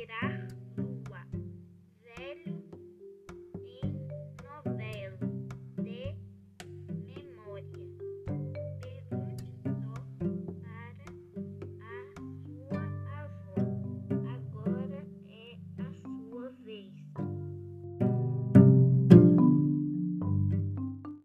Kira.